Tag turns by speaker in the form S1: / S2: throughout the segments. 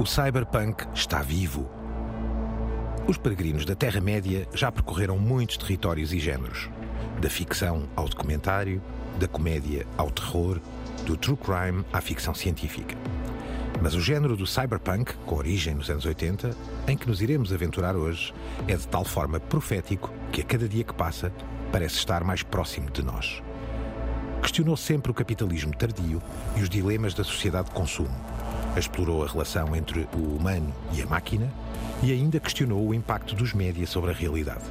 S1: O cyberpunk está vivo. Os peregrinos da Terra-média já percorreram muitos territórios e géneros. Da ficção ao documentário, da comédia ao terror, do true crime à ficção científica. Mas o género do cyberpunk, com origem nos anos 80, em que nos iremos aventurar hoje, é de tal forma profético que a cada dia que passa parece estar mais próximo de nós. Questionou sempre o capitalismo tardio e os dilemas da sociedade de consumo. Explorou a relação entre o humano e a máquina e ainda questionou o impacto dos média sobre a realidade.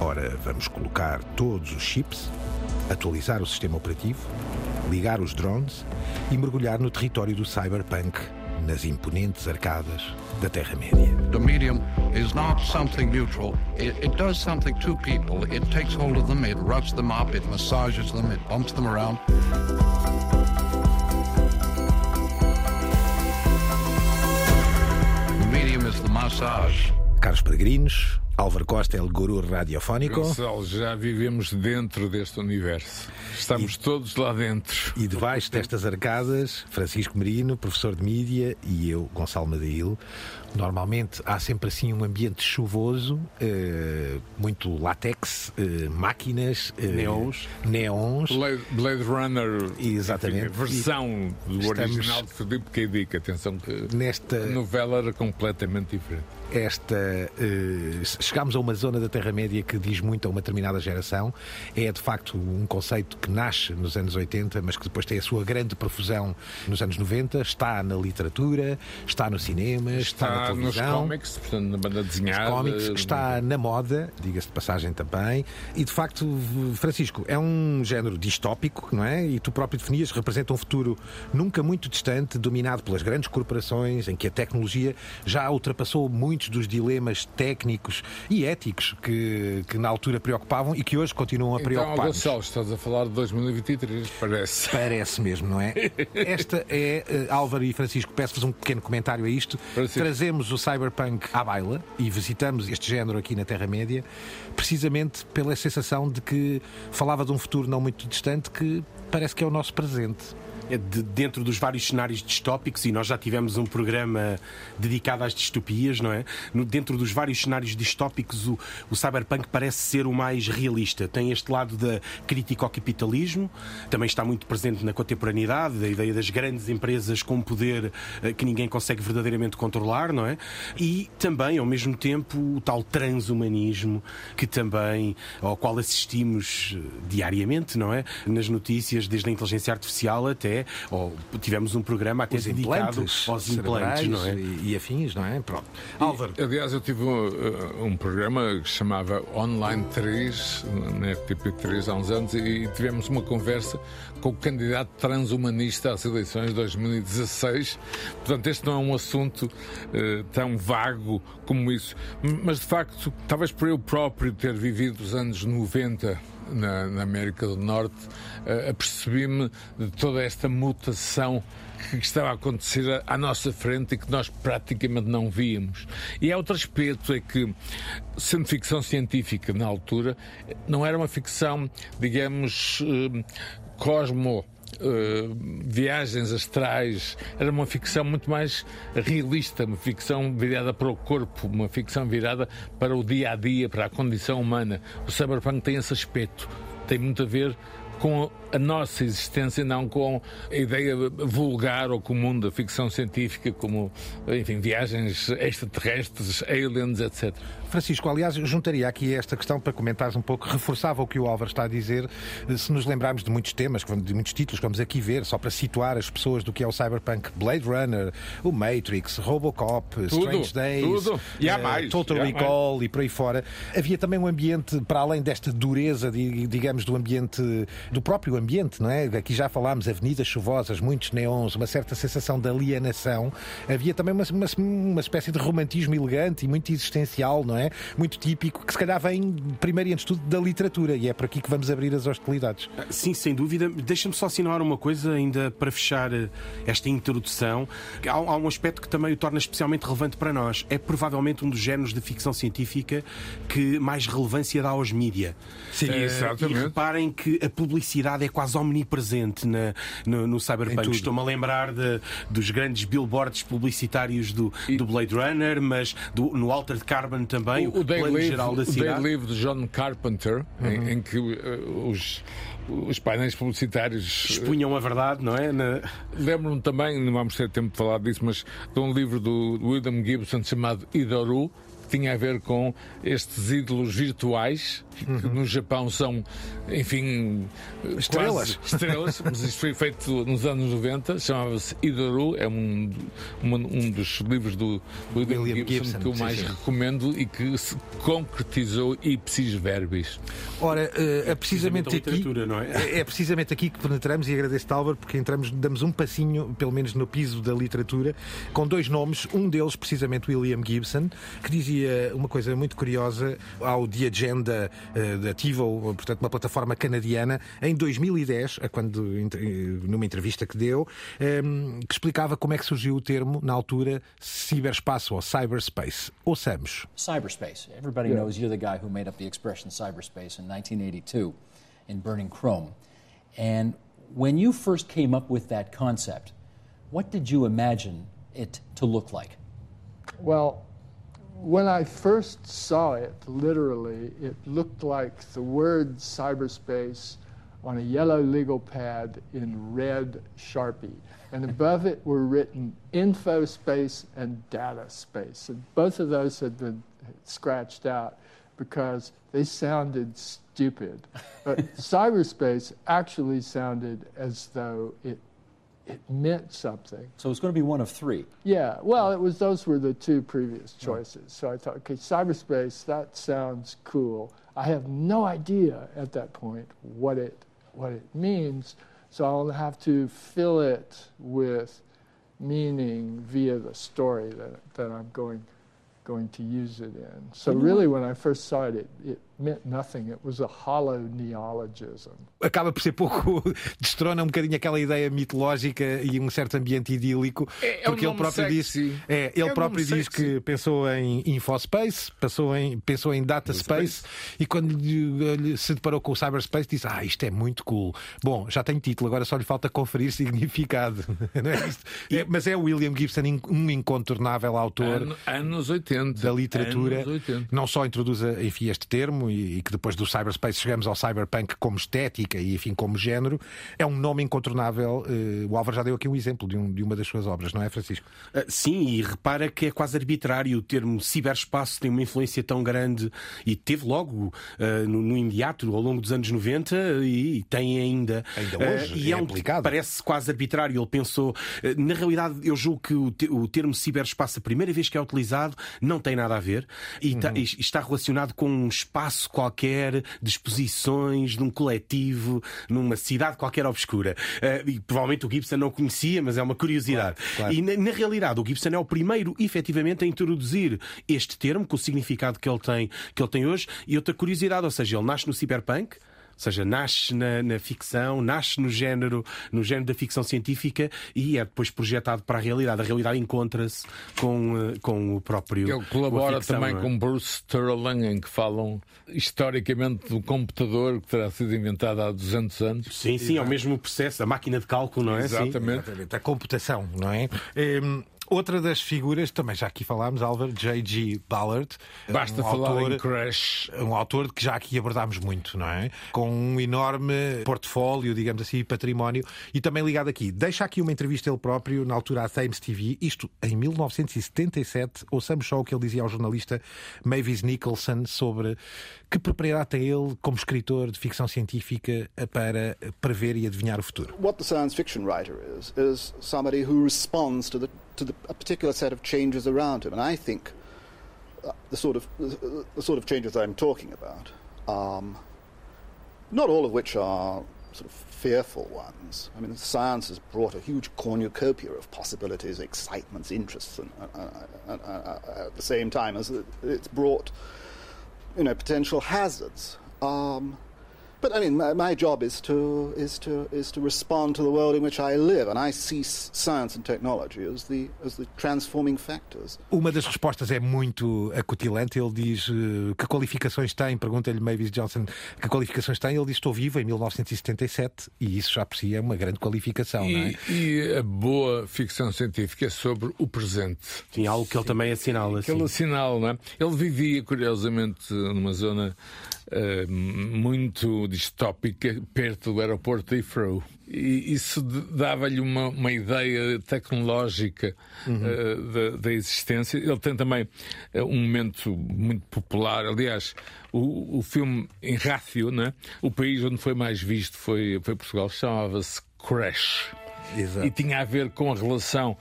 S1: Ora, vamos colocar todos os chips, atualizar o sistema operativo, ligar os drones e mergulhar no território do cyberpunk, nas imponentes arcadas da Terra-média.
S2: The medium is not something neutral. It, it does something to people. It takes hold of them, it roughs them up, it massages them, it bumps them around. Massage.
S1: Caros peregrinos, Álvaro Costa é o guru radiofónico.
S3: Gonçalo, já vivemos dentro deste universo. Estamos todos lá dentro.
S1: E debaixo destas arcadas, Francisco Merino, professor de mídia, e eu, Gonçalo Madail. Normalmente há sempre assim um ambiente chuvoso, eh, muito látex, eh, máquinas, eh,
S4: Neons.
S1: neons.
S3: Blade, Blade Runner,
S1: Exatamente.
S3: enfim, a versão do
S1: Estamos-
S3: original de Filipe K. Dick. Atenção que
S1: Nesta,
S3: a novela era completamente diferente.
S1: Esta eh, chegámos a uma zona da Terra-média que diz muito a uma determinada geração. É de facto um conceito que nasce nos anos 80, mas que depois tem a sua grande profusão nos anos 90. Está na literatura, está no cinema, está, na
S3: Está nos
S1: televisão.
S3: cómics, portanto, na banda desenhada.
S1: cómics, está na moda, diga-se de passagem também. E de facto, Francisco, é um género distópico, não é? E tu próprio definias, representa um futuro nunca muito distante, dominado pelas grandes corporações, em que a tecnologia já ultrapassou muitos dos dilemas técnicos e éticos que, que na altura preocupavam e que hoje continuam a
S3: Então,
S1: preocupar.
S3: Gonçalo, estás a falar de 2023, parece.
S1: Parece mesmo, não é? Esta é, eh, Álvaro e Francisco, peço-vos um pequeno comentário a isto.
S3: Francisco.
S1: Trazemos o cyberpunk à baila e visitamos este género aqui na Terra-média, precisamente pela sensação de que falava de um futuro não muito distante que parece que é o nosso presente.
S4: É de- dentro dos vários cenários distópicos, e nós já tivemos um programa dedicado às distopias, não é? No- dentro dos vários cenários distópicos, o, o cyberpunk parece ser o mais realista. Tem este lado da crítica ao capitalismo, também está muito presente na contemporaneidade, a ideia das grandes empresas com poder eh, que ninguém consegue verdadeiramente controlar, não é? E também, ao mesmo tempo, o tal transhumanismo que também, ao qual assistimos eh, diariamente, não é? Nas notícias, desde a inteligência artificial até, ou tivemos um programa até
S1: Os
S4: dedicado
S1: implantes,
S4: aos implantes, não é?
S1: e, e afins, não é? Pronto. Álvaro,
S3: Aliás, eu tive um, um programa que se chamava Online 3, na RTP3, há uns anos, e tivemos uma conversa com o candidato transhumanista às eleições de 2016. Portanto, este não é um assunto eh, tão vago como isso. Mas, de facto, talvez por eu próprio ter vivido os anos 90 na, na América do Norte, eh, apercebi-me de toda esta mutação que estava a acontecer à- à nossa frente e que nós praticamente não víamos. E há outro aspecto, é que, sendo ficção científica na altura, não era uma ficção, digamos, eh, cosmo. Eh, viagens astrais era uma ficção muito mais realista, uma ficção virada para o corpo, uma ficção virada para o dia a dia, para a condição humana. O cyberpunk tem esse aspecto, tem muito a ver com a nossa existência, não com a ideia vulgar ou comum da ficção científica, como, enfim, viagens extraterrestres, aliens, etc.
S1: Francisco, aliás, eu juntaria aqui esta questão para comentares um pouco, reforçava o que o Álvaro está a dizer, se nos lembrarmos de muitos temas, de muitos títulos que vamos aqui ver, só para situar as pessoas do que é o cyberpunk, Blade Runner, o Matrix, Robocop, Strange Days,
S3: tudo. E há
S1: eh,
S3: mais,
S1: Total
S3: há mais.
S1: Recall e por aí fora. Havia também um ambiente, para além desta dureza, di- digamos, do ambiente, do próprio ambiente, não é? Aqui já falámos, avenidas chuvosas, muitos neons, uma certa sensação de alienação. Havia também uma, uma, uma espécie de romantismo elegante e muito existencial, não é? Muito típico, que se calhar vem, primeiro e antes de tudo, da literatura, e é por aqui que vamos abrir as hostilidades.
S4: Sim, sem dúvida. Deixa-me só assinalar uma coisa, ainda para fechar eh, esta introdução. Há, há um aspecto que também o torna especialmente relevante para nós. É provavelmente um dos géneros de ficção científica que mais relevância dá aos mídia.
S3: Sim,
S4: Eh,
S3: exatamente.
S4: E reparem que a publicidade é quase omnipresente na, no, no Cyberpunk. Estou-me a lembrar de, dos grandes billboards publicitários do, do Blade Runner, mas do, no Altered Carbon também,
S3: o, o, o plano geral da cidade. O Day Live de John Carpenter, uhum. em, em, que uh, os os painéis publicitários.
S4: Eh, Expunham a verdade, não é? Na...
S3: Lembro-me também, não vamos ter tempo de falar disso, mas de um livro do William Gibson chamado Idoru, tinha a ver com estes ídolos virtuais que uhum. no Japão são, enfim,
S4: estrelas.
S3: estrelas, mas isto foi feito nos anos 90, chamava-se Idoru, é um, um, um, dos livros do William, William Gibson, Gibson, que eu mais sim, sim. recomendo e que se concretizou ipsis verbis.
S1: Ora, é precisamente aqui não é? é? é precisamente aqui que penetramos e agradeço-te, Álvaro, porque entramos, damos um passinho, pelo menos no piso da literatura, com dois nomes, um deles precisamente William Gibson, que dizia uma coisa muito curiosa ao The Agenda eh, da TiVo, portanto, uma plataforma canadiana, em 2010, quando, numa entrevista que deu, ehm, que explicava como é que surgiu o termo, na altura, ciberespaço ou cyberspace. Ouçamos.
S5: Cyberspace. Everybody yeah. knows you're the guy who made up the expression cyberspace in 1982 in Burning Chrome. And when you first came up with that concept, what did you imagine it to look like?
S6: Well, when I first saw it, literally, it looked like the word cyberspace on a yellow legal pad in red Sharpie. And above it were written info space and data space. And both of those had been scratched out because they sounded stupid. But cyberspace actually sounded as though it it meant something.
S5: So it was going to be one of three.
S6: Yeah. Well, it was those were the two previous choices. So I thought, okay, cyberspace. That sounds cool. I have no idea at that point what it what it means. So I'll have to fill it with meaning via the story that that I'm going going to use it in. So really, when I first saw it, it, it meant nothing. It was a hollow neologism.
S1: Acaba por ser pouco, destrona um bocadinho aquela ideia mitológica e um certo ambiente idílico,
S3: é,
S1: é porque
S3: um
S1: ele próprio
S3: disse,
S1: é, ele é próprio diz que pensou em InfoSpace, pensou em, pensou em Data Space, e quando se deparou com o Cyberspace disse: Ah, isto é muito cool. Bom, já tem título, agora só lhe falta conferir significado. É, é mas é o William Gibson, um incontornável autor
S3: An anos 80,
S1: da literatura, 80. não só introduz enfim, este termo e, e, que depois do cyberspace chegamos ao cyberpunk como estética e enfim como género, é um nome incontornável. Uh, o Álvaro já deu aqui um exemplo de, um, de uma das suas obras, não é, Francisco?
S4: Uh, sim, e repara que é quase arbitrário o termo ciberespaço tem uma influência tão grande e teve logo uh, no, no, imediato ao longo dos anos 90 e, e tem ainda.
S1: Ainda hoje.
S4: e é, é aplicado. Parece quase arbitrário. Ele pensou. na realidade, eu julgo que o, te, o termo ciberespaço, a primeira vez que é utilizado, não tem nada a ver e, uhum. tá, e está relacionado com um espaço espaço qualquer de exposições, num coletivo, numa cidade qualquer obscura. Uh, e provavelmente o Gibson não conhecia, mas é uma curiosidade. Claro, claro. E na, na, realidade, o Gibson é o primeiro, efetivamente, a introduzir este termo, com o significado que ele tem, que ele tem hoje. E outra curiosidade, ou seja, ele nasce no cyberpunk seja, nasce na, na, ficção, nasce no género, no género da ficção científica e é depois projetado para a realidade. A realidade encontra-se com, eh, com o próprio.
S3: Ele colabora ficção, também é? com Bruce Sterling, em que falam historicamente do computador que terá sido inventado há 200 anos.
S4: Sim, sim, é o mesmo processo, a máquina de cálculo, não é?
S3: Exatamente.
S1: Sim, a computação, não é? Ehm, Outra das figuras, também já aqui falámos, Álvaro, J.G. Ballard.
S3: Basta um falar autor, em Crash.
S1: Um autor que já aqui abordámos muito, não é? Com um enorme portfólio, digamos assim, património. E também ligado aqui, deixa aqui uma entrevista ele próprio, na altura à Thames TV, isto em 1977. Ouçamos só o que ele dizia ao jornalista Mavis Nicholson sobre que propriedade tem ele como escritor de ficção científica para prever e adivinhar o futuro.
S7: What the science fiction writer is, is somebody who responds to the to the, a particular set of changes around him. And I think uh, the sort of the, sort of changes I'm talking about, um, not all of which are sort of fearful ones. I mean, science has brought a huge cornucopia of possibilities, excitements, interests, and, uh, uh, uh, uh at the same time as it's brought, you know, potential hazards. Um, But I mean, my, my, job is to is to is to respond to the world in which I live, and I see science and technology as the as the transforming factors.
S1: Uma das respostas é muito acutilante. Ele diz uh, que qualificações tem. Pergunta-lhe Mavis Johnson que qualificações tem. Ele diz estou vivo em 1977 e isso já por si é uma grande qualificação,
S3: e,
S1: não é?
S3: E a boa ficção científica é sobre o presente.
S4: Sim, algo que ele também assinala.
S3: Que ele assinala, não é? Ele vivia curiosamente numa zona uh, muito distópica perto do aeroporto de Heathrow. E isso dava-lhe uma, uma, ideia tecnológica uhum. uh, da, da, existência. Ele tem também uh, um momento muito popular. Aliás, o, o filme em Rácio, né? o país onde foi mais visto foi, foi Portugal, chamava-se Crash. Exato. E tinha a ver com a relação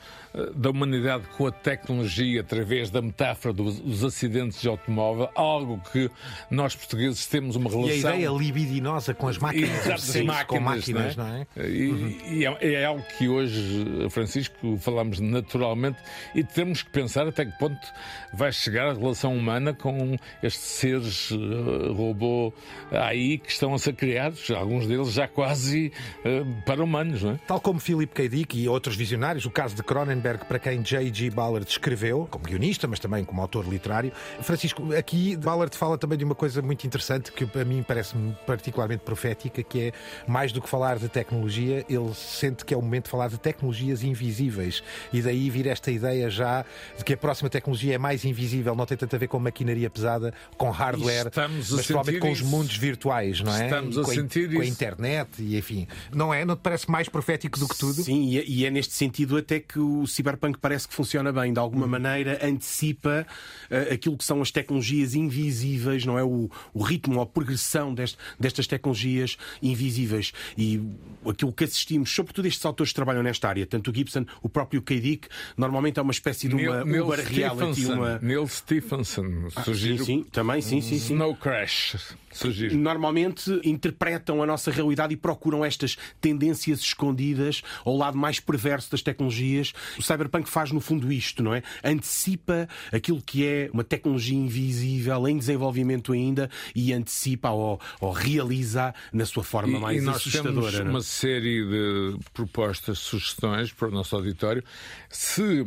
S3: da humanidade com a tecnologia através da metáfora dos, dos, acidentes de automóvel, algo que nós portugueses temos uma relação.
S1: E a ideia libidinosa com as máquinas,
S3: Exato, sim, máquinas, com máquinas, não é? Não é? E, uhum. e é, é, algo que hoje, Francisco, falamos naturalmente e temos que pensar até que ponto vai chegar a relação humana com estes seres uh, robô aí que estão a ser criados, alguns deles já quase uh, para humanos, não é?
S1: Tal como Philip K. Dick e outros visionários, o caso de Cronenberg para quem J.G. Ballard escreveu, como guionista, mas também como autor literário. Francisco, aqui Ballard fala também de uma coisa muito interessante que a mim parece-me particularmente profética, que é mais do que falar de tecnologia, ele sente que é o momento de falar de tecnologias invisíveis. E daí vir esta ideia já de que a próxima tecnologia é mais invisível, não tem tanto a ver com maquinaria pesada, com hardware, mas provavelmente com os mundos virtuais, não é?
S3: Estamos a
S1: com
S3: sentir
S1: a, com a internet e enfim. Não é? Não te parece mais profético do que tudo?
S4: Sim, e é, é neste sentido até que o Cyberpunk parece que funciona bem, de alguma maneira antecipa uh, aquilo que são as tecnologias invisíveis, não é? O, o ritmo, a progressão dest, destas tecnologias invisíveis. E aquilo que assistimos, sobretudo estes autores que trabalham nesta área, tanto o Gibson, o próprio K. Dick, normalmente é uma espécie de uma
S3: Neil,
S4: Uber
S3: Neil
S4: reality. Uma...
S3: Neil Stephenson,
S4: ah, sim, sim, também, sim, sim, sim.
S3: Snow Crash. Sugiro.
S4: Normalmente interpretam a nossa realidade e procuram estas tendências escondidas ao lado mais perverso das tecnologias. O cyberpunk faz, no fundo, isto, não é? Antecipa aquilo que é uma tecnologia invisível, em desenvolvimento ainda, e antecipa ou, ou realiza na sua forma
S3: e,
S4: mais
S3: e nós
S4: assustadora.
S3: Temos
S4: é?
S3: uma série de propostas, sugestões para o nosso auditório. Se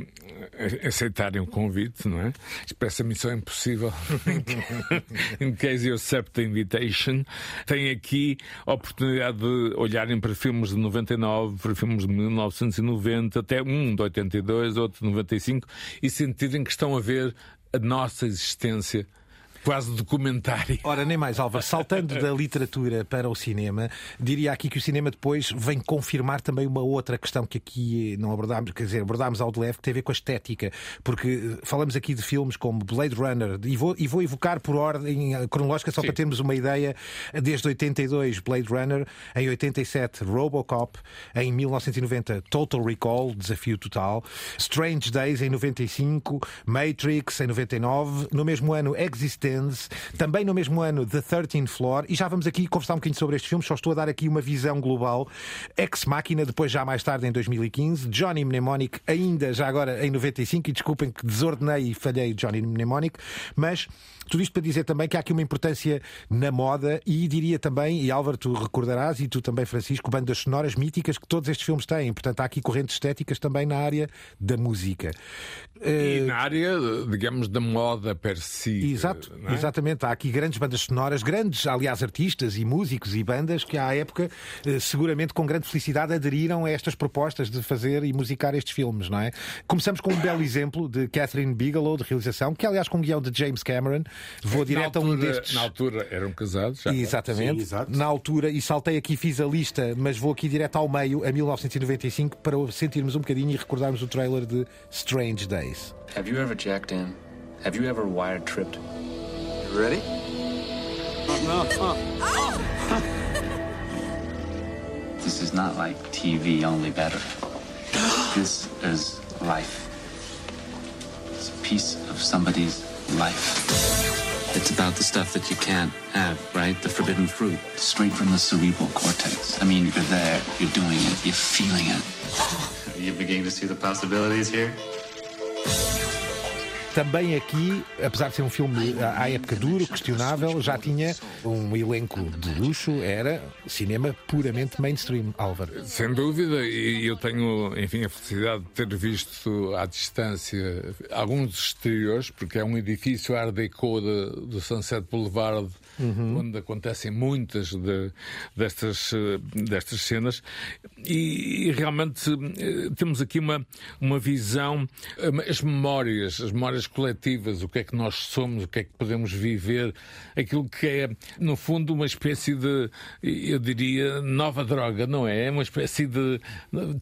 S3: aceitarem o convite, não é? Espécie a missão impossível. In case you accept the Tem aqui a oportunidade de olharem para filmes de 99, para filmes de 1990, até um de 82, outro de 95, e sentirem que estão a ver a nossa existência Quase documentário.
S1: Ora, nem mais, Álvaro. Saltando da literatura para o cinema, diria aqui que o cinema depois vem confirmar também uma outra questão que aqui não abordámos, quer dizer, abordámos ao de leve, que tem a ver com a estética. Porque falamos aqui de filmes como Blade Runner, e vou, e vou evocar por ordem cronológica, só Sim. para termos uma ideia, desde 82, Blade Runner, em 87, Robocop, em 1990, Total Recall, Desafio Total, Strange Days, em 95, Matrix, em 99, no mesmo ano, Existence também no mesmo ano The 13th Floor, e já vamos aqui conversar um bocadinho sobre estes filmes, só estou a dar aqui uma visão global. Ex Machina, depois já mais tarde em 2015, Johnny Mnemonic, ainda já agora em 95, e desculpem que desordenei e falhei Johnny Mnemonic, mas tudo isto para dizer também que há aqui uma importância na moda e diria também, e Álvaro, tu recordarás, e tu também, Francisco, bandas sonoras míticas que todos estes filmes têm. Portanto, há aqui correntes estéticas também na área da música.
S3: E uh... na área, digamos, da moda per si.
S1: Exato, é? exatamente. Há aqui grandes bandas sonoras, grandes, aliás, artistas e músicos e bandas que à época, uh, seguramente com grande felicidade, aderiram a estas propostas de fazer e musicar estes filmes, não é? Começamos com um belo exemplo de Catherine Bigelow, de realização, que aliás com um guião de James Cameron, Vou direto
S3: altura,
S1: a um destes.
S3: Na altura eram casados. Já.
S1: Exatamente. Sim, na altura, e saltei aqui, fiz a lista, mas vou aqui direto ao meio, a 1995, para sentirmos um bocadinho e recordarmos o trailer de Strange Days. Have you ever jacked in? Have you ever wired tripped? You ready? No. Oh. This is not like TV, only better. This is life. It's a piece of somebody's life. It's about the stuff that you can't have, right? The forbidden fruit, straight from the cerebral cortex. I mean, you're there, you're doing it, you're feeling it.
S8: Are you beginning to see the possibilities here?
S1: Também aqui, apesar de ser um filme à época duro, questionável, já tinha um elenco de luxo, era cinema puramente mainstream, Álvaro.
S3: Sem dúvida, e eu tenho, enfim, a felicidade de ter visto à distância alguns exteriores, porque é um edifício Art Deco de, do Sunset Boulevard, uhum. onde acontecem muitas de, destas, destas cenas, e, e, realmente eh, temos aqui uma, uma visão, eh, as memórias, as memórias coletivas, o que é que nós somos, o que é que podemos viver, aquilo que é, no fundo, uma espécie de, eu diria, nova droga, não é? É uma espécie de.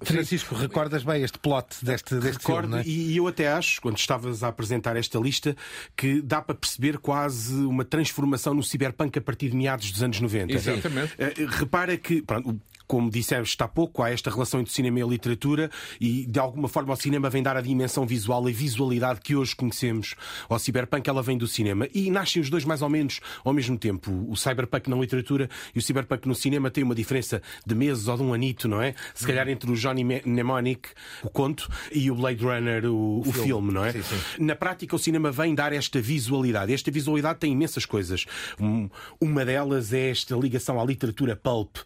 S1: Francisco, recordas bem este plot deste, deste
S4: Recordo,
S1: filme, é?
S4: E eu até acho, quando estavas a apresentar esta lista, que dá para perceber quase uma transformação no cyberpunk a partir de meados dos anos 90.
S3: Exatamente.
S4: Uh, repara que pronto, como disseste há pouco, há esta relação entre cinema e literatura e, de alguma forma, o cinema vem dar a dimensão visual e visualidade que hoje conhecemos ao cyberpunk, ela vem do cinema. E nascem os dois mais ou menos ao mesmo tempo. O cyberpunk na literatura e o cyberpunk no cinema têm uma diferença de meses ou de um anito, não é? Se calhar entre o Johnny Mnemonic, o conto, e o Blade Runner, o, o, o filme. filme. não é? Sim, sim. Na prática, o cinema vem dar esta visualidade. Esta visualidade tem imensas coisas. uma delas é esta ligação à literatura pulp.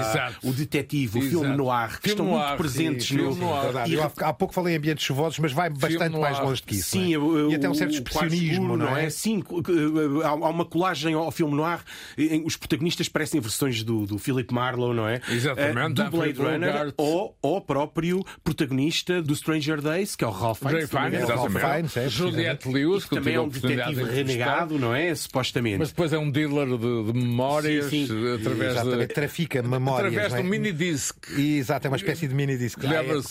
S3: Exato
S4: o detetive, o filme noir, que estão muito presentes
S1: no. Eu há pouco falei em ambientes chuvosos, mas vai bastante mais longe que isso.
S4: Sim,
S1: é? e até um certo expressionismo, não é?
S4: Sim, há uma colagem ao filme noir. Os protagonistas parecem versões do, do Philip Marlowe, não é?
S3: Exatamente.
S4: Do Blade Runner ou o próprio protagonista do Stranger Days, que é o Ralph Fiennes.
S3: Exatamente. Juliette Lewis,
S4: que também é um detetive renegado, não é? Supostamente.
S3: Mas depois é um dealer de, de memórias sim, sim. através
S1: Exatamente. de. Trafica memórias.
S3: É? um mini disc.
S1: Exato, é uma espécie de mini disc.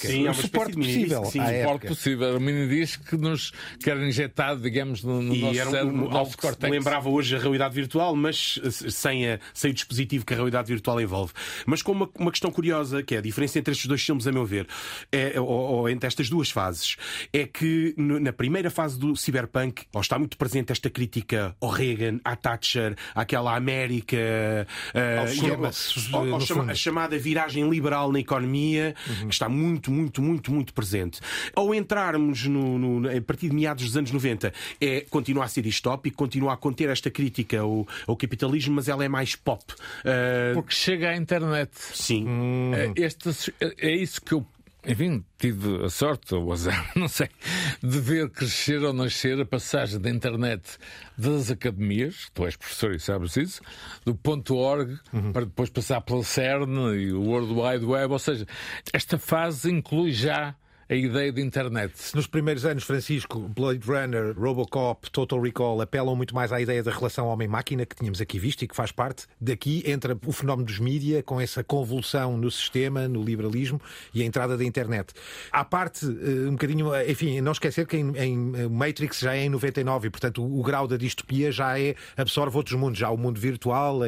S3: Sim, é um suporte possível. Sim, suporte possível. Era um mini disc que nos que era injetado, digamos, no, no
S4: e
S3: nosso
S4: era
S3: cérebro,
S4: um,
S3: no nosso
S4: cortex. Lembrava hoje a realidade virtual, mas sem, a, sem o dispositivo que a realidade virtual envolve. Mas com uma, uma questão curiosa, que é a diferença entre estes dois filmes, a meu ver, é, ou, ou entre estas duas fases, é que no, na primeira fase do cyberpunk ou está muito presente esta crítica ao Reagan, à Thatcher, àquela América, uh, ao, ao, ao, a chamada viragem liberal na economia, uhum. que está muito, muito, muito, muito presente. Ao entrarmos no, no, a partir de meados dos anos 90, é, continua a ser distópico, continua a conter esta crítica ao, ao capitalismo, mas ela é mais pop.
S3: Uh... Porque chega à internet.
S4: Sim.
S3: Hum. Este, é isso que eu enfim, tive a sorte, ou azar, não sei, de ver crescer ou nascer a passagem da internet das academias, tu és professor e sabes isso, do ponto .org, uhum. para depois passar pela CERN e o World Wide Web, ou seja, esta fase inclui já a ideia de internet.
S1: Nos primeiros anos, Francisco, Blade Runner, Robocop, Total Recall apelam muito mais à ideia da relação homem-máquina que tínhamos aqui visto e que faz parte. Daqui entra o fenómeno dos mídia, com essa convulsão no sistema, no liberalismo e a entrada da internet. À parte, eh, um bocadinho, enfim, não esquecer que em, eh, Matrix já é em 99 e, portanto, o, grau da distopia já é, absorve outros mundos, já o mundo virtual,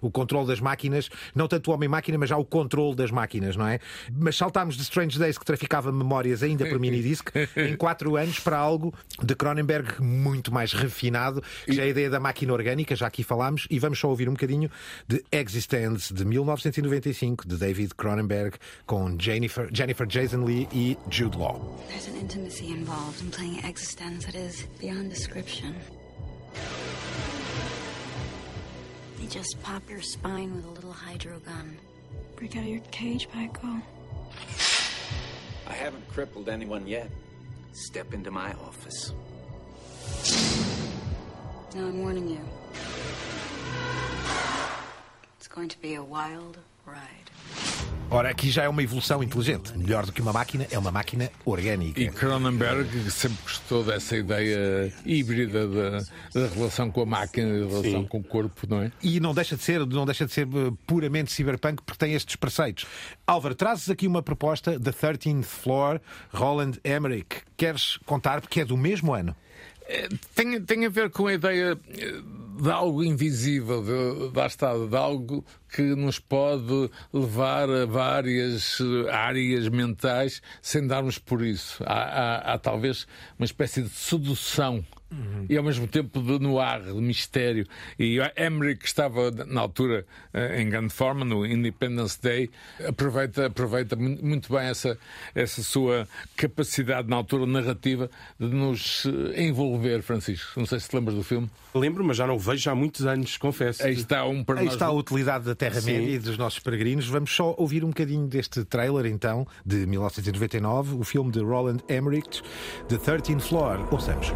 S1: o controle das máquinas, não tanto o homem-máquina, mas já o controle das máquinas, não é? Mas saltámos de Strange Days, que traficava memória memórias ainda por minidisc em quatro anos para algo de Cronenberg muito mais refinado, que já é a ideia da máquina orgânica, já aqui falámos, e vamos só ouvir um bocadinho de Existence de 1995 de David Cronenberg com Jennifer, Jennifer Jason Lee e Jude Law. There's an intimacy involved in playing Existence that is beyond description. They just pop your spine with a little hydro gun. Break out of your cage, Michael. I haven't crippled anyone yet. Step into my office. Now I'm warning you. It's going to be a wild ride. Ora, aqui já é uma evolução inteligente. Melhor do que uma máquina, é uma máquina orgânica.
S3: E Cronenberg sempre gostou dessa ideia híbrida da, da relação com a máquina, da relação Sim. com o corpo, não é?
S1: E não deixa de ser, não deixa de ser eh, puramente cyberpunk porque tem estes preceitos. Álvaro, trazes aqui uma proposta da 13th Floor, Roland Emmerich. Queres contar porque é do mesmo ano?
S3: Tem, tem a ver com a ideia eh, de algo invisível, de, de, de algo que nos pode levar a várias eh, áreas mentais sem darmos por isso. Há, há, há talvez uma espécie de sedução Uhum. E ao mesmo tempo de noir, de mistério. E Emmerich, que estava na altura eh, em grande forma, no Independence Day, aproveita, aproveita muito bem essa, essa sua capacidade na altura narrativa de nos eh, envolver, Francisco. Não sei se te lembras do filme.
S4: Lembro, mas já não o vejo há muitos anos, confesso.
S3: Aí está um
S1: para Aí nós... está a utilidade da Terra-média e dos nossos peregrinos. Vamos só ouvir um bocadinho deste trailer, então, de 1999, o filme de Roland Emmerich, The 13th Floor. Ouçamos.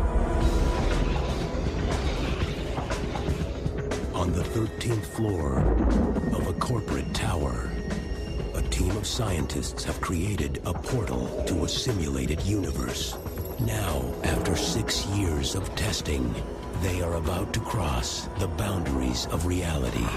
S8: On the 13th floor of a corporate tower, a team of scientists have created a portal to a simulated universe. Now, after six years of testing, they are about to cross the boundaries of reality.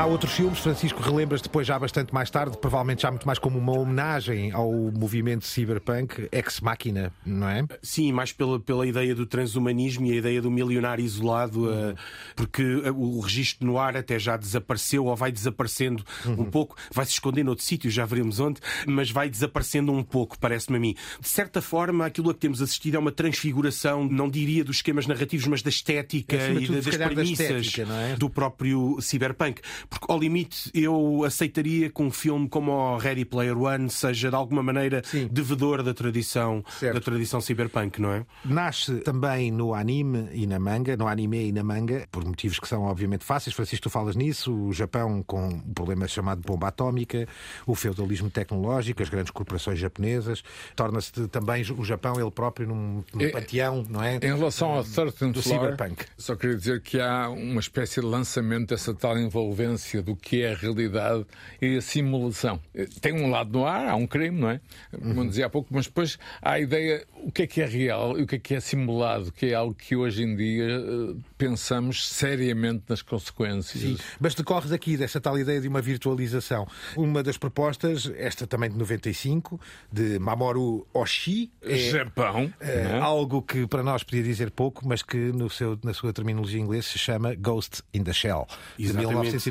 S1: Há outros filmes, Francisco, relembras depois já bastante mais tarde, provavelmente já muito mais como uma homenagem ao movimento cyberpunk, Ex Machina, não é?
S4: Sim, mais pela, pela ideia do transhumanismo e a ideia do milionário isolado, uh, porque uh, o registro no ar até já desapareceu ou vai desaparecendo uhum. um pouco, vai se esconder noutro sítio, já veremos onde, mas vai desaparecendo um pouco, parece-me a mim. De certa forma, aquilo a que temos assistido é uma transfiguração, não diria dos esquemas narrativos, mas da estética é, e tudo, das premissas da estética, é? do próprio cyberpunk. Porque, ao limite, eu aceitaria que um filme como o Ready Player One seja, de alguma maneira, Sim. devedor da tradição, da tradição cyberpunk, não é?
S1: Nasce também no anime e na manga, no anime e na manga, por motivos que são, obviamente, fáceis. Francisco, tu falas nisso. O Japão com um problema chamado bomba atómica, o feudalismo tecnológico, as grandes corporações japonesas. Torna-se também o Japão, ele próprio, num, num é, panteão, não é?
S3: Em relação ao Certain do Floor, cyberpunk. Só queria dizer que há uma espécie de lançamento dessa tal envolvência do que é a realidade e a simulação. Tem um lado no ar, há um crime, não é? Como uhum. dizia há pouco, mas depois há a ideia o que é que é real e o que é que é simulado, que é algo que hoje em dia uh, pensamos seriamente nas consequências. Sim,
S1: mas decorres aqui dessa tal ideia de uma virtualização. Uma das propostas, esta também de 95, de Mamoru Oshii,
S3: é Japão,
S1: é, algo que para nós podia dizer pouco, mas que no seu, na sua terminologia inglesa se chama Ghost in the Shell, de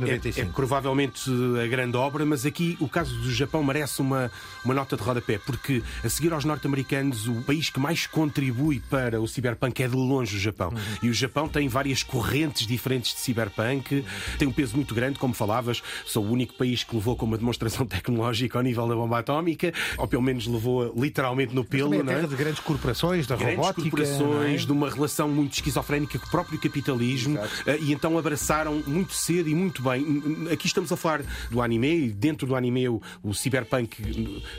S1: 1995.
S4: É, é provavelmente a grande obra, mas aqui o caso do Japão merece uma, uma nota de rodapé, porque a seguir aos norte-americanos, o país que mais contribui para o cyberpunk é de longe o Japão. Uhum. E o Japão tem várias correntes diferentes de cyberpunk, tem um peso muito grande, como falavas. Sou o único país que levou com uma demonstração tecnológica ao nível da bomba atómica, ou pelo menos levou literalmente no pelo.
S1: Mas é terra
S4: é?
S1: de grandes corporações, da
S4: grandes
S1: robótica.
S4: corporações, é? de uma relação muito esquizofrénica com o próprio capitalismo, Exato. Eh, e então abraçaram muito cedo e muito bem. Aqui estamos a falar do anime, e dentro do anime o, o cyberpunk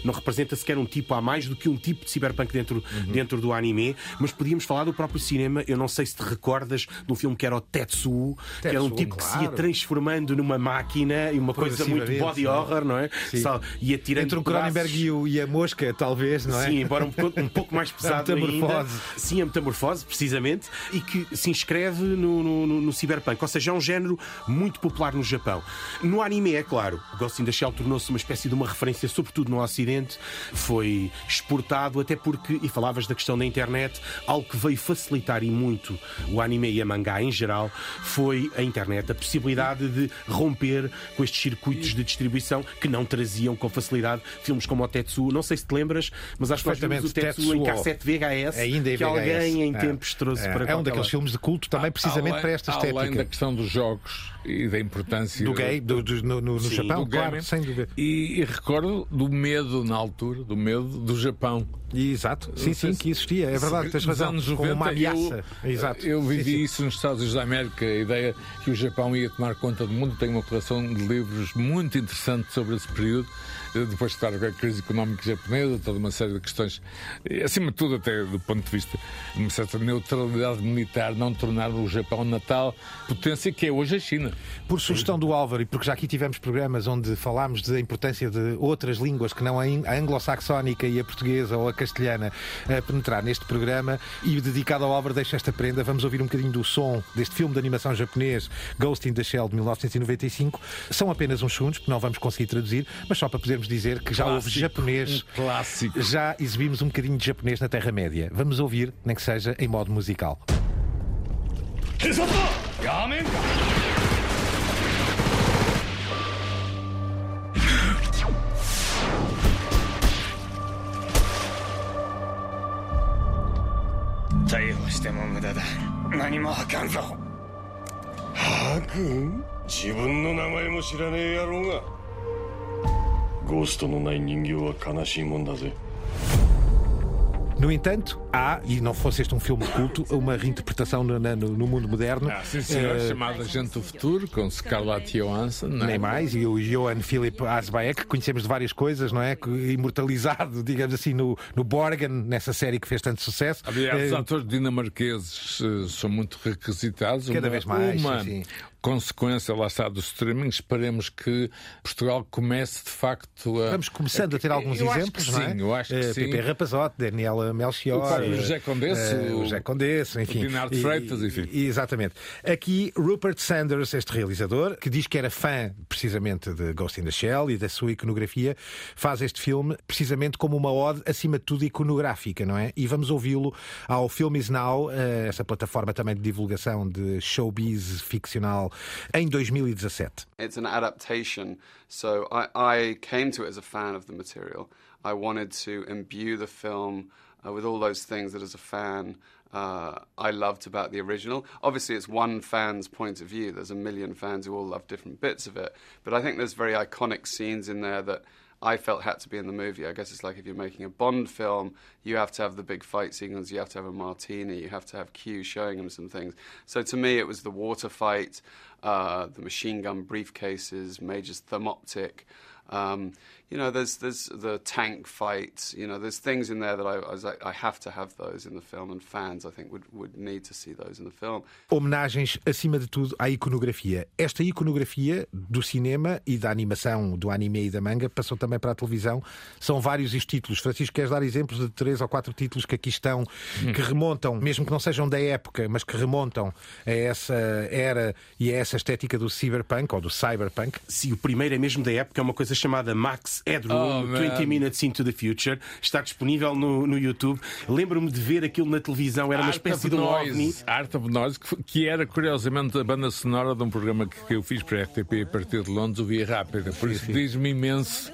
S4: não representa sequer um tipo, há mais do que um tipo de cyberpunk dentro uhum. dentro do anime, mas podíamos falar do próprio cinema. Eu não sei se te recordas de um filme que era o Tetsuo, Tetsuo que era um tipo claro. que se ia transformando numa máquina e uma coisa muito body horror, não é? Só, ia tirando
S1: Entre o Cronenberg e, o, e, a mosca, talvez, não é?
S4: Sim, embora um, pouco, um pouco mais pesado
S1: a metamorfose.
S4: ainda. Sim, a metamorfose, precisamente, e que se inscreve no, no, no, no cyberpunk. Ou seja, é um género muito popular no Japão. No anime, é claro, Ghost in the Shell tornou-se uma espécie de uma referência, sobretudo no Ocidente. Foi exportado, até porque, e falavas da questão da internet, algo que veio facilitar e muito o anime e a mangá em geral, foi a internet, a possibilidade de romper com estes circuitos de distribuição que não traziam com facilidade filmes como o Tetsuo. Não sei se te lembras, mas acho que nós temos o Tetsuo, em cassete VHS,
S1: Ainda
S4: que
S1: VHS.
S4: alguém em é. tempos trouxe
S1: é.
S4: para
S1: É um daqueles filmes de culto também, precisamente
S3: além,
S1: para esta estética.
S3: Além da questão dos jogos e da importância
S1: do gay do, do, no, no Sim, Japão, claro, sem dúvida.
S3: E, e, recordo do medo na altura, do medo do Japão.
S1: Exato, sim, sim, que existia, é verdade, tens razão, anos 90, uma ameaça.
S3: Eu,
S1: Exato.
S3: eu vivi sim, sim. isso nos Estados Unidos da América, a ideia que o Japão ia tomar conta do mundo. Tenho uma coleção de livros muito interessante sobre esse período. Depois, claro, a crise económica japonesa, toda uma série de questões, acima de tudo, até do ponto de vista de uma certa neutralidade militar, não tornar o Japão natal potência que é hoje a China.
S1: Por sugestão do Álvaro, e porque já aqui tivemos programas onde falámos da importância de outras línguas que não a anglo-saxónica e a portuguesa ou a castelhana a penetrar neste programa, e dedicado ao Álvaro, deixa esta prenda. Vamos ouvir um bocadinho do som deste filme de animação japonês, Ghost in the Shell, de 1995. São apenas uns segundos, que não vamos conseguir traduzir, mas só para poder podemos dizer que já
S3: clássico,
S1: houve japonês.
S3: Um clássico.
S1: Já exibimos um bocadinho de japonês na Terra-média. Vamos ouvir, nem que seja em modo musical.
S9: 逮捕しても無駄だ。何もあかんぞ。
S10: 吐く？自分の名前も知らねえ野郎が。ゴーストのない人形は悲しいもんだぜ。
S1: No entanto, há, e não fosse este um filme culto, uma reinterpretação no, no, no mundo moderno.
S3: Ah, sim, senhor,
S1: eh,
S3: chamada Gente do Futuro, com Scarlett Johansson. Não é?
S1: Nem mais, e o Johan Philip Asbaek, que conhecemos de várias coisas, não é? Que Imortalizado, digamos assim, no, no Borgen, nessa série que fez tanto sucesso.
S3: Aliás, os
S1: Eh,
S3: atores dinamarqueses eh, são muito requisitados.
S1: Cada
S3: Uma-
S1: vez mais,
S3: Uma
S1: sim, sim.
S3: Consequência, lá está, do streaming. Esperemos que Portugal comece, de facto, a.
S1: Vamos começando a ter alguns
S3: Eu acho
S1: exemplos,
S3: que
S1: não é?
S3: sim, eu acho que
S1: Eh,
S3: sim.
S1: Pepe Rapazote, Daniela Melchior,
S3: O próprio
S1: eh,
S3: José Condesso,
S1: eh, o José Condesso, enfim.
S3: o Dinardo
S1: E-
S3: Freitas, enfim.
S1: e- Exatamente. Aqui, Rupert Sanders, este realizador, que diz que era fã precisamente de Ghost in the Shell e da sua iconografia, faz este filme precisamente como uma ode, acima de tudo, iconográfica, não é? E vamos ouvi-lo ao Film Is Now, eh, essa plataforma também de divulgação de showbiz ficcional, em 2017.
S11: It's an adaptation, so I, came to it as a fan of the material. I wanted to imbue the film uh, with all those things that, as a fan, uh, I loved about the original. Obviously, it's one fan's point of view. There's a million fans who all love different bits of it, but I think there's very iconic scenes in there that. I felt had to be in the movie. I guess it's like if you're making a Bond film, you have to have the big fight sequence, you have to have a martini, you have to have Q showing him some things. So to me, it was the water fight, uh, the machine gun briefcases, Major's thermoptic. Um, you know, there's there's the tank fight. You know, there's things in there that I, I was like, I have to have those in the film, and fans I think would would need to see those in the film.
S1: homenagens, acima de tudo, à iconografia. Esta iconografia do cinema e da animação, do anime e da manga, passou também para a televisão. São vários os títulos. Francisco, queres dar exemplos de três ou quatro títulos que aqui estão, que remontam, mesmo que não sejam da época, mas que remontam a essa era e a essa estética do cyberpunk ou do cyberpunk?
S4: Sim, o primeiro é mesmo da época, é uma coisa chamada Max Headroom,
S3: Oh, man.
S4: 20 Minutes into the Future. Está disponível no, no YouTube. Lembro-me de ver aquilo na televisão, era uma
S3: Art
S4: espécie de um
S3: Noise,
S4: ovni.
S3: Art of Noise, que, era curiosamente a banda sonora de um programa que, que eu fiz para a RTP a partir de Londres, o Via Rápida. Por isso diz-me imenso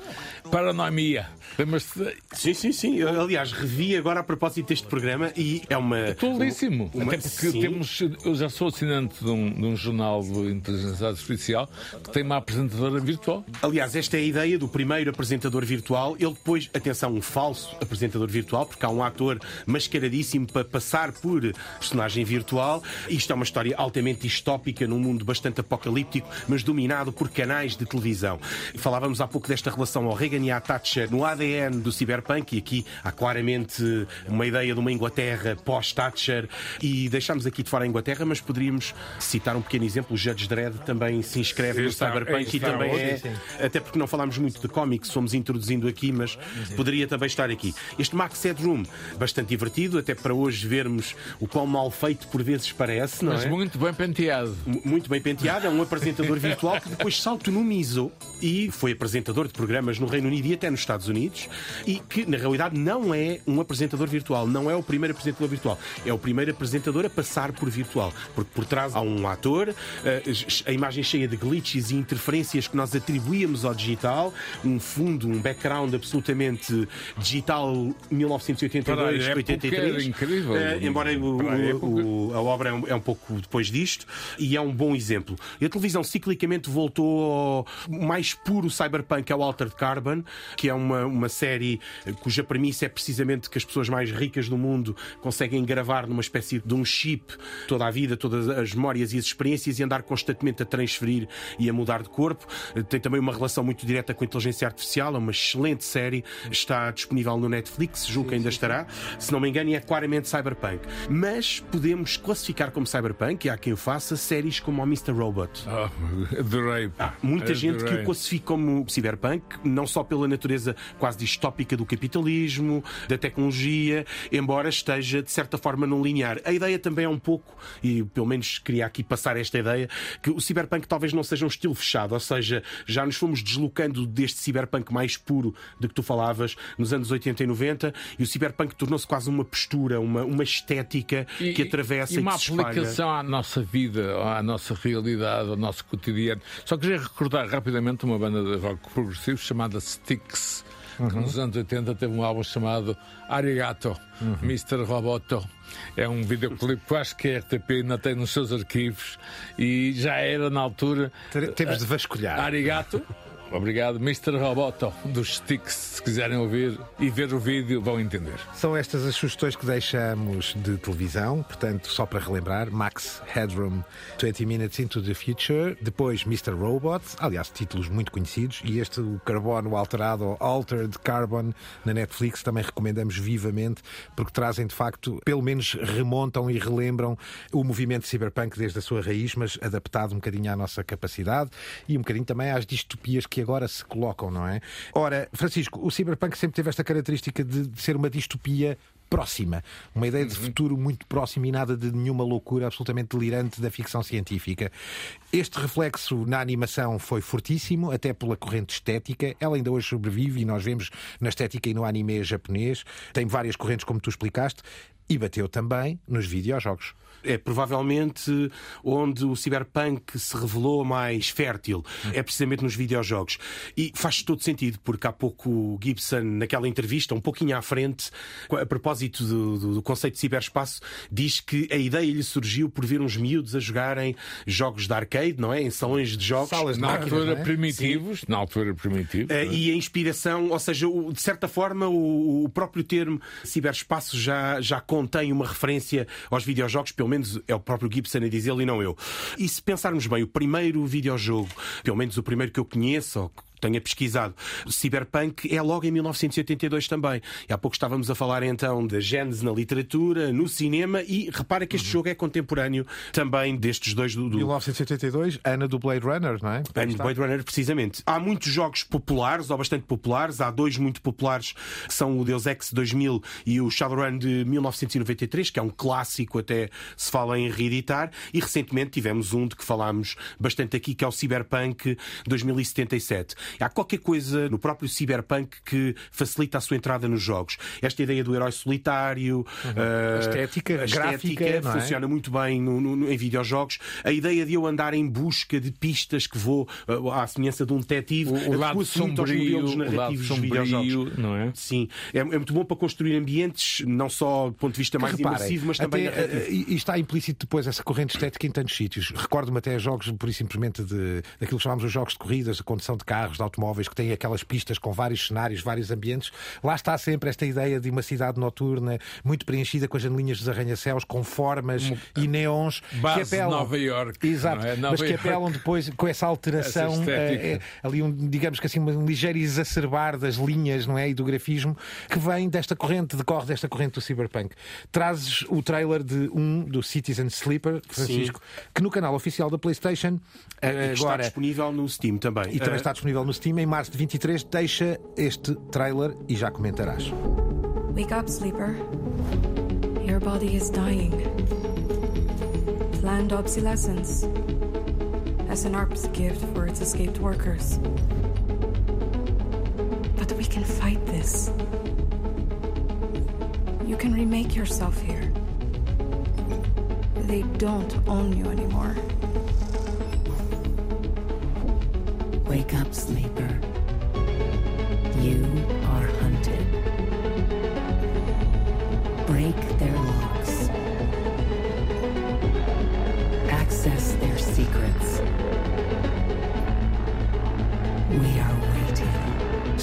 S3: Paranomia. Lembras-te?
S4: Sim, sim, sim. Eu, aliás, revi agora a propósito deste programa e é uma.
S3: Tolíssimo.
S4: uma-
S3: Até porque
S4: sim.
S3: temos. Eu já sou assinante de um, de um jornal de inteligência artificial que tem uma apresentadora virtual.
S4: Aliás, esta é a ideia do primeiro apresentador virtual. Ele depois, atenção, um falso apresentador virtual, porque há um ator mascaradíssimo para passar por personagem virtual. Isto é uma história altamente distópica num mundo bastante apocalíptico, mas dominado por canais de televisão. Falávamos há pouco desta relação ao Reagan e à Thatcher no ADN do cyberpunk e aqui há claramente uma ideia de uma Inglaterra pós-Thatcher e deixámos aqui de fora a Inglaterra, mas poderíamos citar um pequeno exemplo. O Judge Dredd também se inscreve no
S3: está-
S4: cyberpunk e também é
S3: sim.
S4: até porque não falámos muito de cómics, fomos introduzindo aqui, mas poderia também estar aqui. Este Max Headroom, bastante divertido, até para hoje vermos o quão mal feito por vezes parece, não
S3: Mas
S4: é?
S3: muito bem penteado.
S4: M- Muito bem penteado, é um apresentador virtual que depois se autonomizou e foi apresentador de programas no Reino Unido e até nos Estados Unidos e que na realidade não é um apresentador virtual, não é o primeiro apresentador virtual, é o primeiro apresentador a passar por virtual, porque por trás há um ator, eh, a imagem cheia de glitches e interferências que nós atribuíamos ao digital, um fundo, um background absolutamente digital 1982,
S3: Para a época
S4: 83.
S3: era incrível.
S4: Eh, embora o-
S3: a
S4: o- a obra é um, é um pouco depois disto e é um bom exemplo. E a televisão ciclicamente voltou ao mais puro cyberpunk, é o Altered Carbon, que é uma, uma série cuja premissa é precisamente que as pessoas mais ricas do mundo conseguem gravar numa espécie de um chip toda a vida, todas as memórias e as experiências e andar constantemente a transferir e a mudar de corpo. Tem também uma relação muito direta com a inteligência artificial, é uma excelente série, está disponível no Netflix, julgo que ainda estará. Se não me engano, e é claramente cyberpunk. Mas podemos classificar como cyberpunk, e há quem o faça, séries como o Mr. Robot.
S3: Ah, adorei.
S4: Há muita gente que
S3: Adorei.
S4: o classifica como cyberpunk, não só pela natureza quase distópica do capitalismo, da tecnologia, embora esteja de certa forma não linear. A ideia também é um pouco, e pelo menos queria aqui passar esta ideia, que o cyberpunk talvez não seja um estilo fechado, ou seja, já nos fomos deslocando deste cyberpunk mais puro de que tu falavas nos anos 80 e 90, e o cyberpunk tornou-se quase uma postura, uma, uma estética
S3: E-
S4: que atravessa e,
S3: e uma
S4: se espalha.
S3: aplicação à nossa vida, à nossa realidade, ao nosso cotidiano. Só queria recordar rapidamente uma banda de rock progressivo chamada Styx, que nos anos 80 teve um álbum chamado Arigato, Mr. Roboto. É um videoclipe que acho que a RTP ainda tem nos seus arquivos e já era na altura.
S1: Temos de vasculhar.
S3: Arigato. Obrigado, Mr. Roboto dos Sticks. Se quiserem ouvir e ver o vídeo, vão entender.
S1: São estas as sugestões que deixamos de televisão. Portanto, só para relembrar: Max Headroom, 20 Minutes into the Future. Depois, Mr. Robot. Aliás, títulos muito conhecidos. E este, o Carbono Alterado, Altered Carbon, na Netflix, também recomendamos vivamente, porque trazem de facto, pelo menos remontam e relembram o movimento cyberpunk desde a sua raiz, mas adaptado um bocadinho à nossa capacidade e um bocadinho também às distopias que que agora se colocam, não é? Ora, Francisco, o cyberpunk sempre teve esta característica de, de ser uma distopia próxima, uma ideia de uhum. futuro muito próximo e nada de nenhuma loucura absolutamente delirante da ficção científica. Este reflexo na animação foi fortíssimo, até pela corrente estética. Ela ainda hoje sobrevive e nós vemos na estética e no anime japonês. Tem várias correntes, como tu explicaste, e bateu também nos videojogos
S4: é provavelmente onde o cyberpunk se revelou mais fértil, é precisamente nos videojogos. E faz todo sentido, porque há pouco o Gibson, naquela entrevista, um pouquinho à frente, a propósito do, do, do conceito de ciberespaço, diz que a ideia lhe surgiu por ver uns miúdos a jogarem jogos de arcade, não é? Em salões de jogos.
S3: Salas na altura é? primitivos, Sim. na altura primitivos.
S4: Uh, e a inspiração, ou seja, de certa forma, o, o próprio termo ciberespaço já, já contém uma referência aos videojogos, pelo menos menos é o próprio Gibson a dizê-lo e não eu. E se pensarmos bem, o primeiro videojogo, pelo menos o primeiro que eu conheço, ou tenha pesquisado. Cyberpunk é logo em 1982 também. E há pouco estávamos a falar então da gênese na literatura, no cinema e repara que este uhum. jogo é contemporâneo também destes dois do, do...
S1: 1982, ano do Blade Runner, não é?
S4: Ano do Blade Runner, precisamente. Há muitos jogos populares, ou bastante populares. Há dois muito populares, que são o Deus Ex 2000 e o Shadowrun de 1993, que é um clássico, até se fala em reeditar. E recentemente tivemos um de que falámos bastante aqui, que é o Cyberpunk 2077. Há qualquer coisa no próprio cyberpunk que facilita a sua entrada nos jogos. Esta ideia do herói solitário,
S1: uhum. uh, a estética, a estética gráfica,
S4: é? funciona muito bem no, no, em videojogos. A ideia de eu andar em busca de pistas que vou uh, à semelhança de um detetive,
S3: o, o lado sombrio,
S4: aos narrativos
S3: dos videojogos. Não é?
S4: Sim, é, é, muito bom para construir ambientes, não só do ponto de vista mais reparem, imersivo, mas também até, narrativo.
S1: E está implícito depois essa corrente estética em tantos sítios. Recordo-me até jogos, por simplesmente, de, daquilo que chamamos os jogos de corridas, de condução de carros de automóveis que têm aquelas pistas com vários cenários, vários ambientes. Lá está sempre esta ideia de uma cidade noturna muito preenchida com as janelinhas dos arranha-céus, com formas um, e neons
S3: que apelam. Nova York.
S1: Exato, é? mas que apelam depois com essa alteração, essa é, é, ali um, digamos que assim, um ligeiro exacerbar das linhas não é? e do grafismo que vem desta corrente, decorre desta corrente do cyberpunk. Trazes o trailer de um do Citizen Sleeper, Francisco, Sim. que no canal oficial da PlayStation agora está
S4: disponível no Steam também.
S1: E também uh... está disponível no Steam. Em março de 23, deixa este trailer e já comentarás. Wake up, sleeper. Your body is dying. Planned obsolescence. SNRP's gift for its escaped workers. But we can fight this. You can remake yourself here. They don't own you anymore. Wake up, sleeper. You are hunted. Break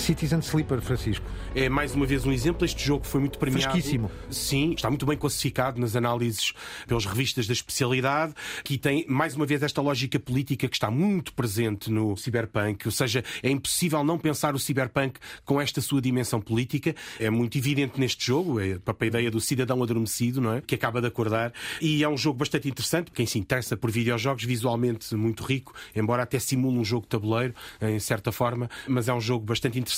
S1: Citizen Sleeper, Francisco.
S4: É mais uma vez um exemplo. Este jogo foi muito premiado.
S1: Fresquíssimo.
S4: Sim, está muito bem classificado nas análises pelas revistas da especialidade. Que tem mais uma vez esta lógica política que está muito presente no Cyberpunk. Ou seja, é impossível não pensar o Cyberpunk com esta sua dimensão política. É muito evidente neste jogo, é a ideia do cidadão adormecido, não é? Que acaba de acordar. E é um jogo bastante interessante. Quem se interessa por videojogos, visualmente muito rico, embora até simule um jogo de tabuleiro, em certa forma, mas é um jogo bastante interessante.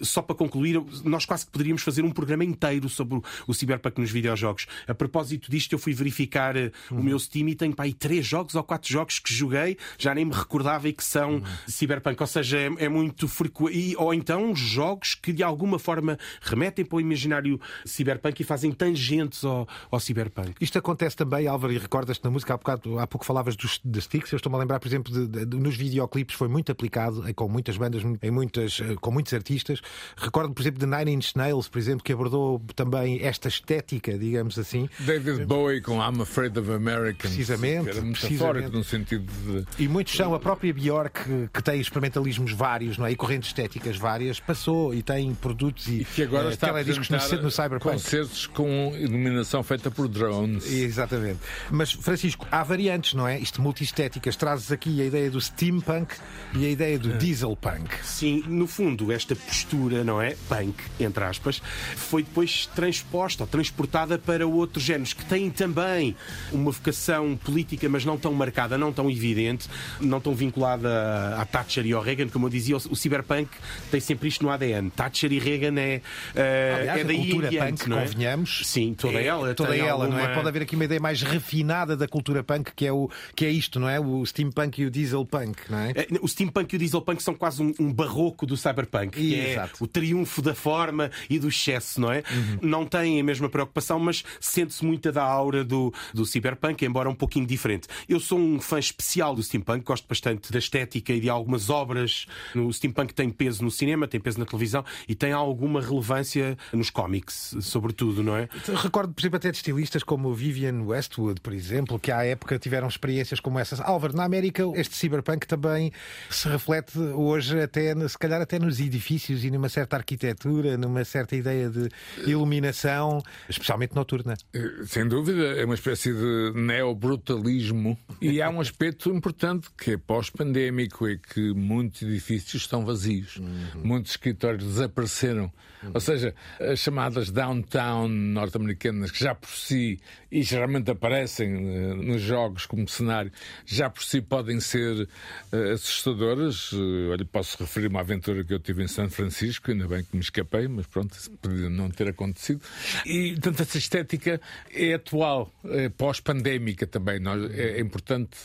S4: Só para concluir, nós quase que poderíamos fazer um programa inteiro sobre o, Cyberpunk nos videojogos. A propósito disto, eu fui verificar uh, uhum. o meu Steam e tenho para aí três jogos ou quatro jogos que joguei, já nem me recordava e que são uhum. Cyberpunk. Ou seja, é, é muito frequente. Ou então jogos que de alguma forma remetem para o imaginário Cyberpunk e fazem tangentes ao, ao Cyberpunk.
S1: Isto acontece também, Álvaro, e recordas-te na música, há, bocado, há pouco falavas dos, dos sticks, eu estou-me a lembrar, por exemplo, de, de, de, nos videoclipes foi muito aplicado, com muitas bandas, em muitas, eh, com muitos artistas. Recordo, por exemplo, de Nine Inch Nails, por exemplo, que abordou também esta estética, digamos assim.
S3: David Bowie com I'm Afraid of Americans.
S1: Precisamente.
S3: Que era
S1: precisamente.
S3: no sentido de.
S1: E muitos são, a própria Bjork, que, tem experimentalismos vários, não é? E correntes estéticas várias, passou e tem produtos e,
S3: Que agora
S1: eh,
S3: está a
S1: no, no Cyberpunk.
S3: concertos com iluminação feita por drones.
S1: Exatamente. Mas, Francisco, há variantes, não é? Isto multiestéticas. Trazes aqui a ideia do steampunk e a ideia do dieselpunk.
S4: Sim, no fundo, esta postura, não é? Punk, entre aspas, foi depois transposta ou transportada para outros géneros que têm também uma vocação política, mas não tão marcada, não tão evidente, não tão vinculada à Thatcher e ao Reagan. Como eu dizia, o cyberpunk tem sempre isto no ADN. Thatcher e Reagan é, eh,
S1: Aliás,
S4: é
S1: a
S4: daí
S1: cultura
S4: em diante,
S1: punk,
S4: não é?
S1: convenhamos.
S4: Sim, toda
S1: é-
S4: ela.
S1: Toda ela, não é?
S4: alguma-
S1: Pode haver aqui uma ideia mais refinada da cultura punk, que é, o, que é isto, não é? O steampunk e o dieselpunk, não é?
S4: É, O steampunk e o dieselpunk são quase um, um barroco do cyberpunk, que
S1: Exato.
S4: é o triunfo da forma e do excesso, não é? Não têm a mesma preocupação, mas sente-se muita da aura do, do cyberpunk, embora um pouquinho diferente. Eu sou um fã especial do steampunk, gosto bastante da estética e de algumas obras. O steampunk tem peso no cinema, tem peso na televisão e tem alguma relevância nos cómics, sobretudo, não é?
S1: Recordo, por exemplo, até de estilistas como Vivian Westwood, por exemplo, que à época tiveram experiências como essas. Álvaro, na América, este cyberpunk também se reflete hoje, até, se calhar, até nos edifícios e numa certa arquitetura, numa certa ideia de iluminação, especialmente noturna.
S3: Eh, Sem dúvida, é uma espécie de neobrutalismo. E há um aspecto importante que é pós-pandémico: é que muitos edifícios estão vazios. Muitos escritórios desapareceram. Ou seja, as chamadas downtown norte-americanas, que já por si, e geralmente aparecem eh, nos jogos como cenário, já por si podem ser eh, assustadoras. Eh, olha, posso referir uma aventura que eu tive em São Francisco, ainda bem que me escapei, mas pronto, podia não ter acontecido. E, portanto, essa estética é atual, é pós-pandémica também. Nós, é, é importante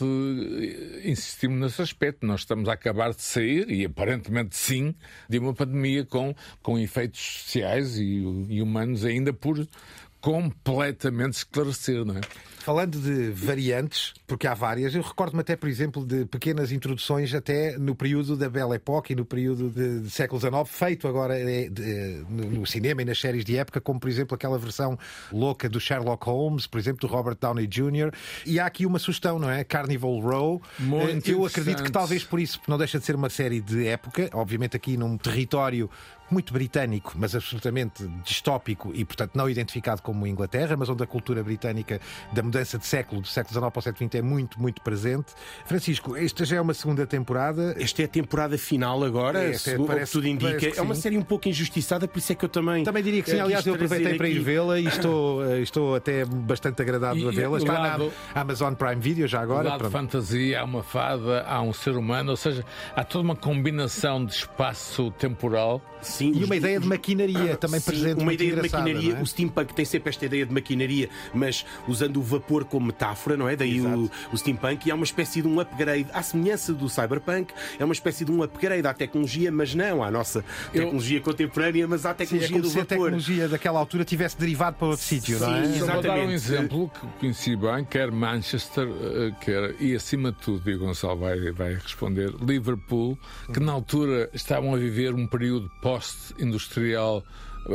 S3: insistirmos nesse aspecto. Nós estamos a acabar de sair, e aparentemente sim, de uma pandemia com, com efeitos sociais e, e humanos ainda por completamente esclarecer, não é?
S1: Falando de variantes, porque há várias, eu recordo-me até, por exemplo, de pequenas introduções até no período da Belle Époque e no período de, de século XIX, feito agora eh, de- no, no cinema e nas séries de época, como por exemplo aquela versão louca do Sherlock Holmes, por exemplo, do Robert Downey Jr. E há aqui uma sugestão, não é? Carnival Row.
S3: Muito
S1: Eh, eu acredito que talvez por isso, porque não deixa de ser uma série de época, obviamente aqui num território muito britânico, mas absolutamente distópico e, portanto, não identificado como Inglaterra, mas onde a cultura britânica da mudança de século, do século XIX para o século XX, é muito, muito presente. Francisco, esta já é uma segunda temporada.
S4: Esta é a temporada final agora,
S1: É,
S4: segundo o que
S1: parece-
S4: tudo indica. É uma série um pouco injustiçada, por isso é que eu também.
S1: Também diria que sim,
S4: eh,
S1: aliás, eu aproveitei para ir vê-la e estou, eh, estou até bastante agradado
S3: E-
S1: a vê-la. Está
S3: lado-
S1: na Amazon Prime Video já
S3: Há
S1: agora. pronto.
S3: fantasia, há uma fada, há um ser humano, ou seja, há toda uma combinação de espaço temporal.
S4: Sim,
S1: E
S4: os-
S1: uma ideia de maquinaria também
S4: Sim,
S1: presente.
S4: Uma ideia de maquinaria.
S1: é?
S4: O steampunk tem sempre esta ideia de maquinaria, mas usando o vapor como metáfora, não é? Daí o, o steampunk. E é uma espécie de um upgrade, à semelhança do cyberpunk, é uma espécie de um upgrade à tecnologia, mas não à nossa tecnologia contemporânea, mas à
S1: Sim, é
S4: tecnologia
S1: como
S4: do
S1: se a
S4: vapor.
S1: tecnologia daquela altura tivesse derivado para outro sítio, não é?
S4: Sim,
S3: Só vou dar um
S4: Exatamente.
S3: exemplo que conheci bem, quer Manchester, eh, quer, e acima de tudo, e o Gonçalo vai, vai responder, Liverpool, que na altura estavam a viver um período pós-industrial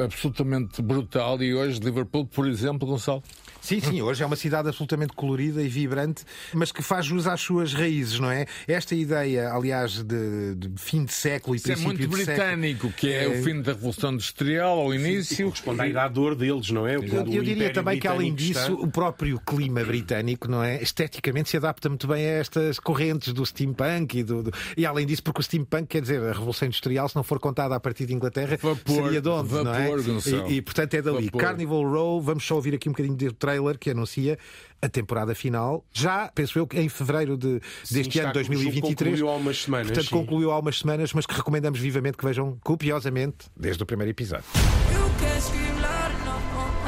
S3: absolutamente brutal, e hoje Liverpool, por exemplo, Gonçalo,
S1: Sim, sim, hoje é uma cidade absolutamente colorida e vibrante, mas que faz jus às suas raízes, não é? Esta ideia, aliás, de, de fim de século e
S3: isso é
S1: princípio
S3: muito
S1: de
S3: britânico, que é, o fim da Revolução Industrial ao início.
S4: Corresponde à idade de ouro deles, não é?
S1: Eu,
S4: Quando o
S1: eu diria também que, além disso,
S4: está-
S1: o próprio clima britânico, não é? Esteticamente se adapta muito bem a estas correntes do steampunk e, do, do- e além disso, porque o steampunk, quer dizer, a Revolução Industrial, se não for contada a partir de Inglaterra,
S3: Vapor,
S1: seria de onde, não é?
S3: vapor.
S1: E, e, portanto é dali.
S3: Vapor.
S1: Carnival Row, vamos só ouvir aqui um bocadinho do trailer que anuncia a temporada final, já, penso eu, que em fevereiro de, deste
S4: está-
S1: ano
S4: o jogo
S1: 2023.
S4: concluiu há umas semanas,
S1: Portanto,
S4: sim.
S1: concluiu há umas semanas, mas que recomendamos vivamente que vejam copiosamente desde o primeiro episódio.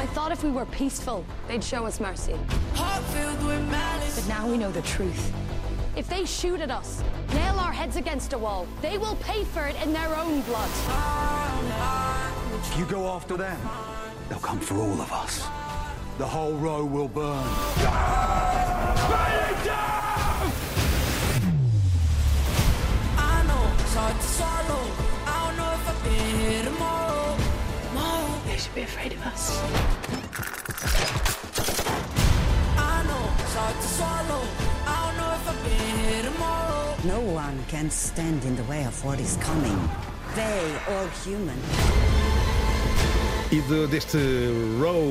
S12: I thought if we were peaceful, they'd show us mercy. But now we know the truth. If they shoot at us, nail our heads against a wall, they will pay for it in their own blood.
S13: If you go after them, they'll come for all of us. The whole row will burn.
S14: I know it's hard to swallow. I don't know if I've been
S12: be afraid of us.
S14: No one can stand in the way of what is coming. They, all human.
S1: E de, deste Row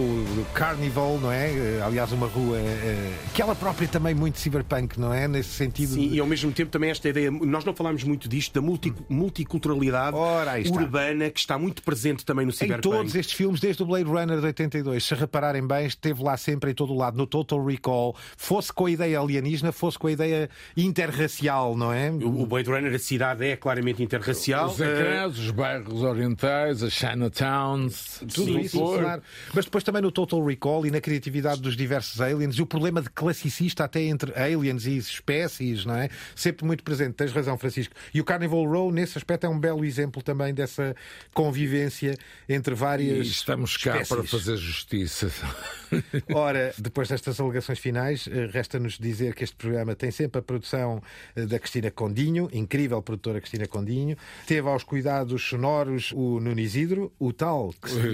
S1: Carnival, não é? Eh, Aliás, uma rua eh, que ela própria também muito cyberpunk, não é? Nesse sentido.
S4: Sim,
S1: de-
S4: e ao mesmo tempo também esta ideia, nós não falámos muito disto, da multi- multiculturalidade
S1: está.
S4: urbana que está muito presente também no
S1: Em
S4: cyberpunk.
S1: todos estes filmes, desde o Blade Runner de 82, se repararem bem, esteve lá sempre em todo o lado, no Total Recall, fosse com a ideia alienígena, fosse com a ideia interracial, não é?
S4: O Blade Runner, a cidade é claramente interracial.
S3: Os
S4: eh,
S3: ecrãs, os bairros orientais, as Chinatowns,
S1: Tudo isso, claro. Mas depois também no Total Recall e na criatividade dos diversos aliens e o problema de classicista até entre aliens e espécies, não é? Sempre muito presente. Tens razão, Francisco. E o Carnival Row, nesse aspecto, é um belo exemplo também dessa convivência entre várias
S3: E estamos cá
S1: espécies.
S3: para fazer justiça.
S1: Ora, depois destas alegações finais, eh, resta-nos dizer que este programa tem sempre a produção eh, da Cristina Condinho, incrível produtora Cristina Condinho. Teve aos cuidados sonoros o Nuno Isidro, o tal que se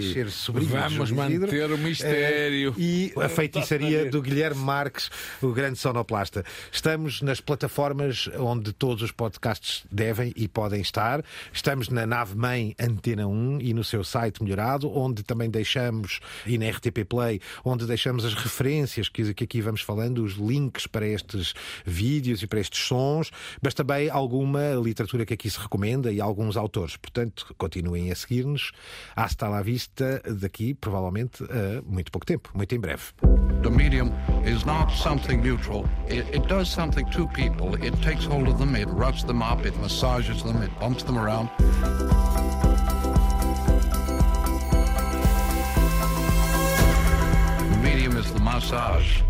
S3: Vamos manter o mistério.
S1: Eh, E a feitiçaria do Guilherme Marques, o grande sonoplasta. Estamos nas plataformas onde todos os podcasts devem e podem estar. Estamos na nave mãe Antena 1 e no seu site melhorado, onde também deixamos, e na RTP Play, onde deixamos as referências que, aqui vamos falando, os links para estes vídeos e para estes sons, mas também alguma literatura que aqui se recomenda e alguns autores. Portanto, continuem a seguir-nos. Hasta la vista, daqui, provavelmente, a muito pouco tempo, muito em breve.
S2: The medium is not something neutral. It, it does something to people. It takes hold of them, it roughs them up, it massages them, it bumps them around. The medium is the massage.